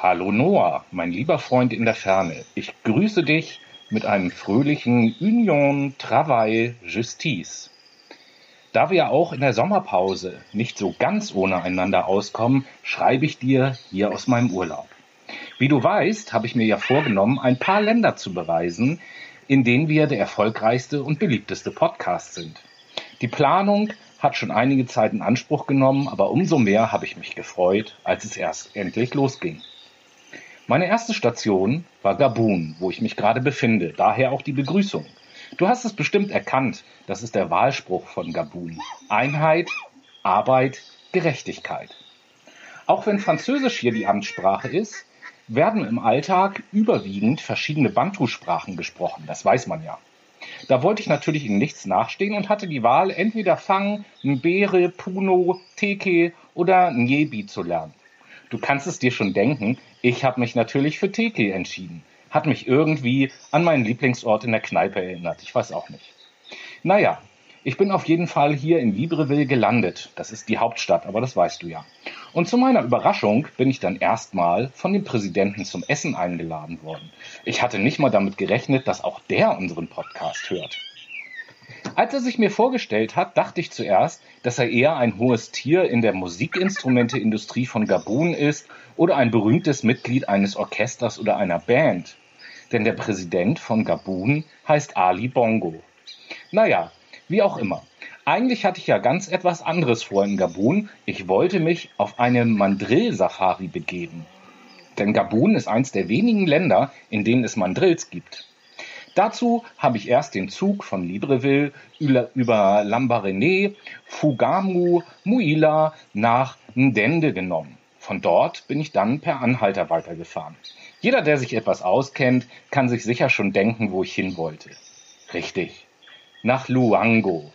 Hallo Noah, mein lieber Freund in der Ferne. Ich grüße dich mit einem fröhlichen Union Travail Justice. Da wir auch in der Sommerpause nicht so ganz ohne einander auskommen, schreibe ich dir hier aus meinem Urlaub. Wie du weißt, habe ich mir ja vorgenommen, ein paar Länder zu bereisen, in denen wir der erfolgreichste und beliebteste Podcast sind. Die Planung hat schon einige Zeit in Anspruch genommen, aber umso mehr habe ich mich gefreut, als es erst endlich losging. Meine erste Station war Gabun, wo ich mich gerade befinde, daher auch die Begrüßung. Du hast es bestimmt erkannt, das ist der Wahlspruch von Gabun. Einheit, Arbeit, Gerechtigkeit. Auch wenn Französisch hier die Amtssprache ist, werden im Alltag überwiegend verschiedene Bantu-Sprachen gesprochen, das weiß man ja. Da wollte ich natürlich in nichts nachstehen und hatte die Wahl, entweder Fang, Mbere, Puno, Teke oder Nyebi zu lernen. Du kannst es dir schon denken, ich habe mich natürlich für Teke entschieden. Hat mich irgendwie an meinen Lieblingsort in der Kneipe erinnert. Ich weiß auch nicht. Naja, ich bin auf jeden Fall hier in Libreville gelandet. Das ist die Hauptstadt, aber das weißt du ja. Und zu meiner Überraschung bin ich dann erstmal von dem Präsidenten zum Essen eingeladen worden. Ich hatte nicht mal damit gerechnet, dass auch der unseren Podcast hört. Als er sich mir vorgestellt hat, dachte ich zuerst, dass er eher ein hohes Tier in der Musikinstrumenteindustrie von Gabun ist oder ein berühmtes Mitglied eines Orchesters oder einer Band. Denn der Präsident von Gabun heißt Ali Bongo. Naja, wie auch immer. Eigentlich hatte ich ja ganz etwas anderes vor in Gabun. Ich wollte mich auf eine Mandrill-Safari begeben. Denn Gabun ist eins der wenigen Länder, in denen es Mandrills gibt. Dazu habe ich erst den Zug von Libreville über Lambaréné, Fugamu, Muila nach Ndende genommen. Von dort bin ich dann per Anhalter weitergefahren. Jeder, der sich etwas auskennt, kann sich sicher schon denken, wo ich hin wollte. Richtig. Nach Luango.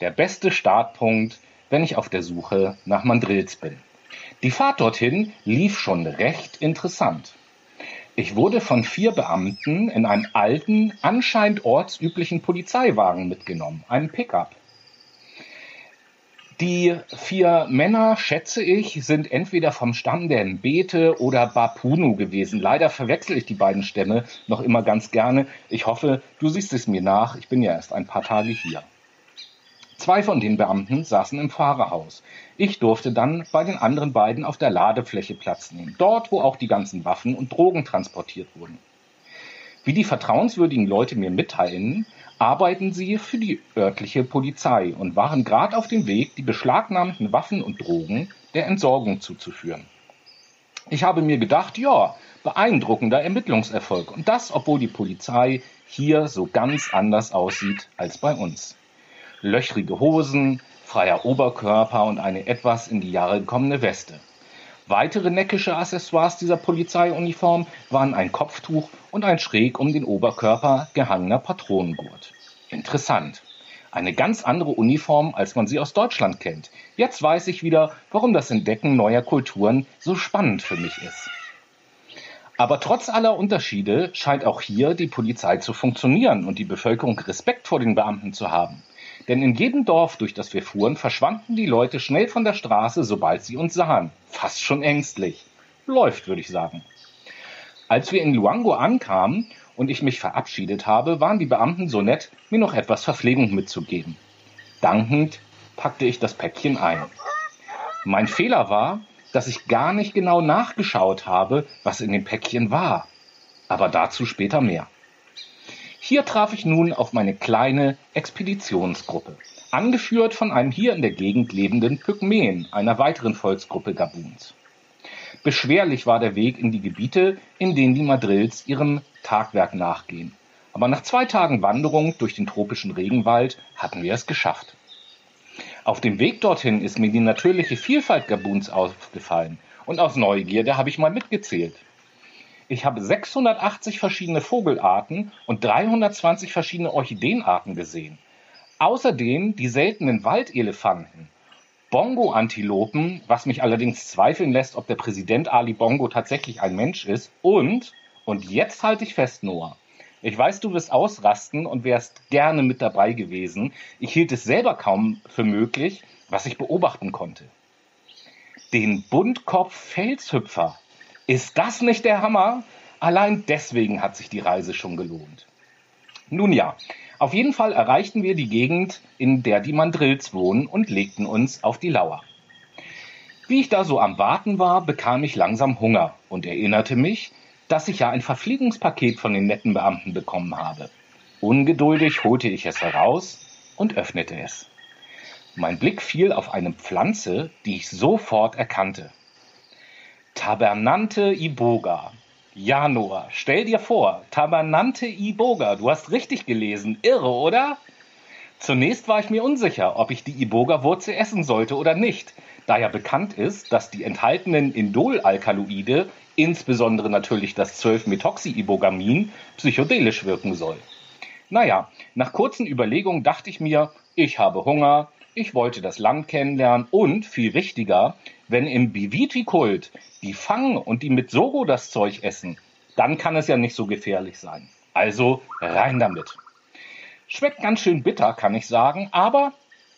Der beste Startpunkt, wenn ich auf der Suche nach Mandrills bin. Die Fahrt dorthin lief schon recht interessant. Ich wurde von vier Beamten in einem alten, anscheinend ortsüblichen Polizeiwagen mitgenommen, einem Pickup. Die vier Männer, schätze ich, sind entweder vom Stamm der Mbete oder Bapunu gewesen. Leider verwechsel ich die beiden Stämme noch immer ganz gerne. Ich hoffe, du siehst es mir nach. Ich bin ja erst ein paar Tage hier. Zwei von den Beamten saßen im Fahrerhaus. Ich durfte dann bei den anderen beiden auf der Ladefläche Platz nehmen, dort, wo auch die ganzen Waffen und Drogen transportiert wurden. Wie die vertrauenswürdigen Leute mir mitteilen, arbeiten sie für die örtliche Polizei und waren gerade auf dem Weg, die beschlagnahmten Waffen und Drogen der Entsorgung zuzuführen. Ich habe mir gedacht, ja, beeindruckender Ermittlungserfolg und das, obwohl die Polizei hier so ganz anders aussieht als bei uns löchrige Hosen, freier Oberkörper und eine etwas in die Jahre gekommene Weste. Weitere neckische Accessoires dieser Polizeiuniform waren ein Kopftuch und ein schräg um den Oberkörper gehangener Patronengurt. Interessant. Eine ganz andere Uniform, als man sie aus Deutschland kennt. Jetzt weiß ich wieder, warum das Entdecken neuer Kulturen so spannend für mich ist. Aber trotz aller Unterschiede scheint auch hier die Polizei zu funktionieren und die Bevölkerung Respekt vor den Beamten zu haben. Denn in jedem Dorf, durch das wir fuhren, verschwanden die Leute schnell von der Straße, sobald sie uns sahen. Fast schon ängstlich. Läuft, würde ich sagen. Als wir in Luango ankamen und ich mich verabschiedet habe, waren die Beamten so nett, mir noch etwas Verpflegung mitzugeben. Dankend packte ich das Päckchen ein. Mein Fehler war, dass ich gar nicht genau nachgeschaut habe, was in dem Päckchen war. Aber dazu später mehr. Hier traf ich nun auf meine kleine Expeditionsgruppe, angeführt von einem hier in der Gegend lebenden Pygmäen, einer weiteren Volksgruppe Gabuns. Beschwerlich war der Weg in die Gebiete, in denen die Madrills ihrem Tagwerk nachgehen. Aber nach zwei Tagen Wanderung durch den tropischen Regenwald hatten wir es geschafft. Auf dem Weg dorthin ist mir die natürliche Vielfalt Gabuns aufgefallen und aus Neugierde habe ich mal mitgezählt. Ich habe 680 verschiedene Vogelarten und 320 verschiedene Orchideenarten gesehen. Außerdem die seltenen Waldelefanten, Bongo-Antilopen, was mich allerdings zweifeln lässt, ob der Präsident Ali Bongo tatsächlich ein Mensch ist. Und, und jetzt halte ich fest, Noah. Ich weiß, du wirst ausrasten und wärst gerne mit dabei gewesen. Ich hielt es selber kaum für möglich, was ich beobachten konnte. Den Buntkopf-Felshüpfer Ist das nicht der Hammer? Allein deswegen hat sich die Reise schon gelohnt. Nun ja, auf jeden Fall erreichten wir die Gegend, in der die Mandrills wohnen und legten uns auf die Lauer. Wie ich da so am Warten war, bekam ich langsam Hunger und erinnerte mich, dass ich ja ein Verpflegungspaket von den netten Beamten bekommen habe. Ungeduldig holte ich es heraus und öffnete es. Mein Blick fiel auf eine Pflanze, die ich sofort erkannte. Tabernante iboga. Ja, Noah, stell dir vor, Tabernante iboga. Du hast richtig gelesen. Irre, oder? Zunächst war ich mir unsicher, ob ich die Iboga-Wurzel essen sollte oder nicht, da ja bekannt ist, dass die enthaltenen Indolalkaloide, insbesondere natürlich das 12-Methoxy-Ibogamin, psychedelisch wirken soll. Naja, nach kurzen Überlegungen dachte ich mir, ich habe Hunger, ich wollte das Land kennenlernen und, viel wichtiger, wenn im Biviti-Kult die fangen und die mit Sogo das Zeug essen, dann kann es ja nicht so gefährlich sein. Also rein damit. Schmeckt ganz schön bitter, kann ich sagen, aber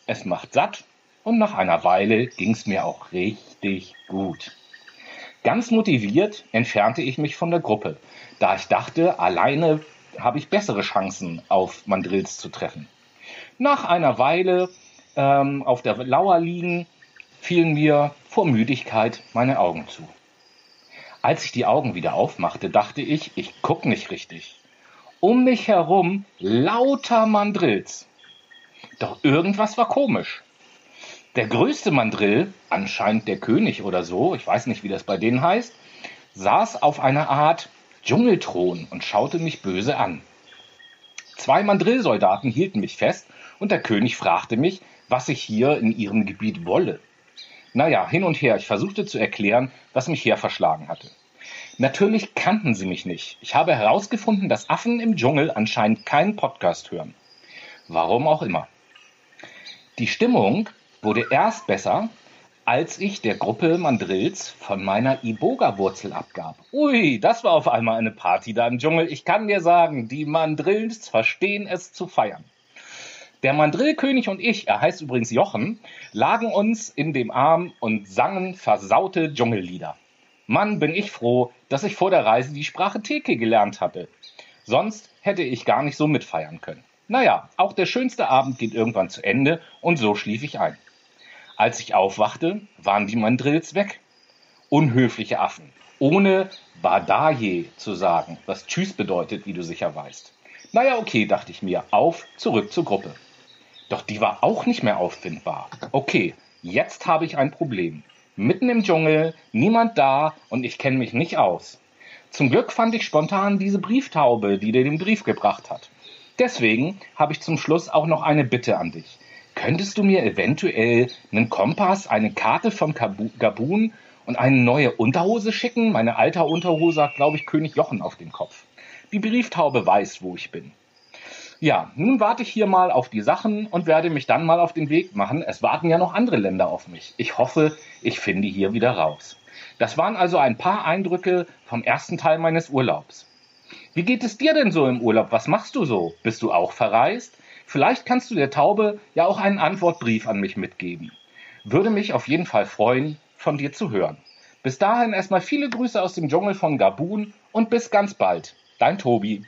es macht satt und nach einer Weile ging es mir auch richtig gut. Ganz motiviert entfernte ich mich von der Gruppe, da ich dachte, alleine habe ich bessere Chancen, auf Mandrills zu treffen. Nach einer Weile ähm, auf der Lauer liegen, fielen mir vor Müdigkeit meine Augen zu. Als ich die Augen wieder aufmachte, dachte ich, ich guck nicht richtig. Um mich herum lauter Mandrills. Doch irgendwas war komisch. Der größte Mandrill, anscheinend der König oder so, ich weiß nicht, wie das bei denen heißt, saß auf einer Art Dschungelthron und schaute mich böse an. Zwei Mandrillsoldaten hielten mich fest und der König fragte mich, was ich hier in ihrem Gebiet wolle. Naja, hin und her, ich versuchte zu erklären, was mich herverschlagen hatte. Natürlich kannten sie mich nicht. Ich habe herausgefunden, dass Affen im Dschungel anscheinend keinen Podcast hören. Warum auch immer. Die Stimmung wurde erst besser, als ich der Gruppe Mandrills von meiner Iboga-Wurzel abgab. Ui, das war auf einmal eine Party da im Dschungel. Ich kann dir sagen, die Mandrills verstehen es zu feiern. Der Mandrillkönig und ich, er heißt übrigens Jochen, lagen uns in dem Arm und sangen versaute Dschungellieder. Mann, bin ich froh, dass ich vor der Reise die Sprache Teke gelernt hatte. Sonst hätte ich gar nicht so mitfeiern können. Naja, auch der schönste Abend geht irgendwann zu Ende und so schlief ich ein. Als ich aufwachte, waren die Mandrills weg. Unhöfliche Affen. Ohne Badaye zu sagen, was Tschüss bedeutet, wie du sicher weißt. Naja, okay, dachte ich mir, auf, zurück zur Gruppe. Doch die war auch nicht mehr auffindbar. Okay, jetzt habe ich ein Problem. Mitten im Dschungel, niemand da und ich kenne mich nicht aus. Zum Glück fand ich spontan diese Brieftaube, die dir den Brief gebracht hat. Deswegen habe ich zum Schluss auch noch eine Bitte an dich. Könntest du mir eventuell einen Kompass, eine Karte vom Gabun und eine neue Unterhose schicken? Meine alte Unterhose hat, glaube ich, König Jochen auf dem Kopf. Die Brieftaube weiß, wo ich bin. Ja, nun warte ich hier mal auf die Sachen und werde mich dann mal auf den Weg machen. Es warten ja noch andere Länder auf mich. Ich hoffe, ich finde hier wieder raus. Das waren also ein paar Eindrücke vom ersten Teil meines Urlaubs. Wie geht es dir denn so im Urlaub? Was machst du so? Bist du auch verreist? Vielleicht kannst du der Taube ja auch einen Antwortbrief an mich mitgeben. Würde mich auf jeden Fall freuen, von dir zu hören. Bis dahin erstmal viele Grüße aus dem Dschungel von Gabun und bis ganz bald. Dein Tobi.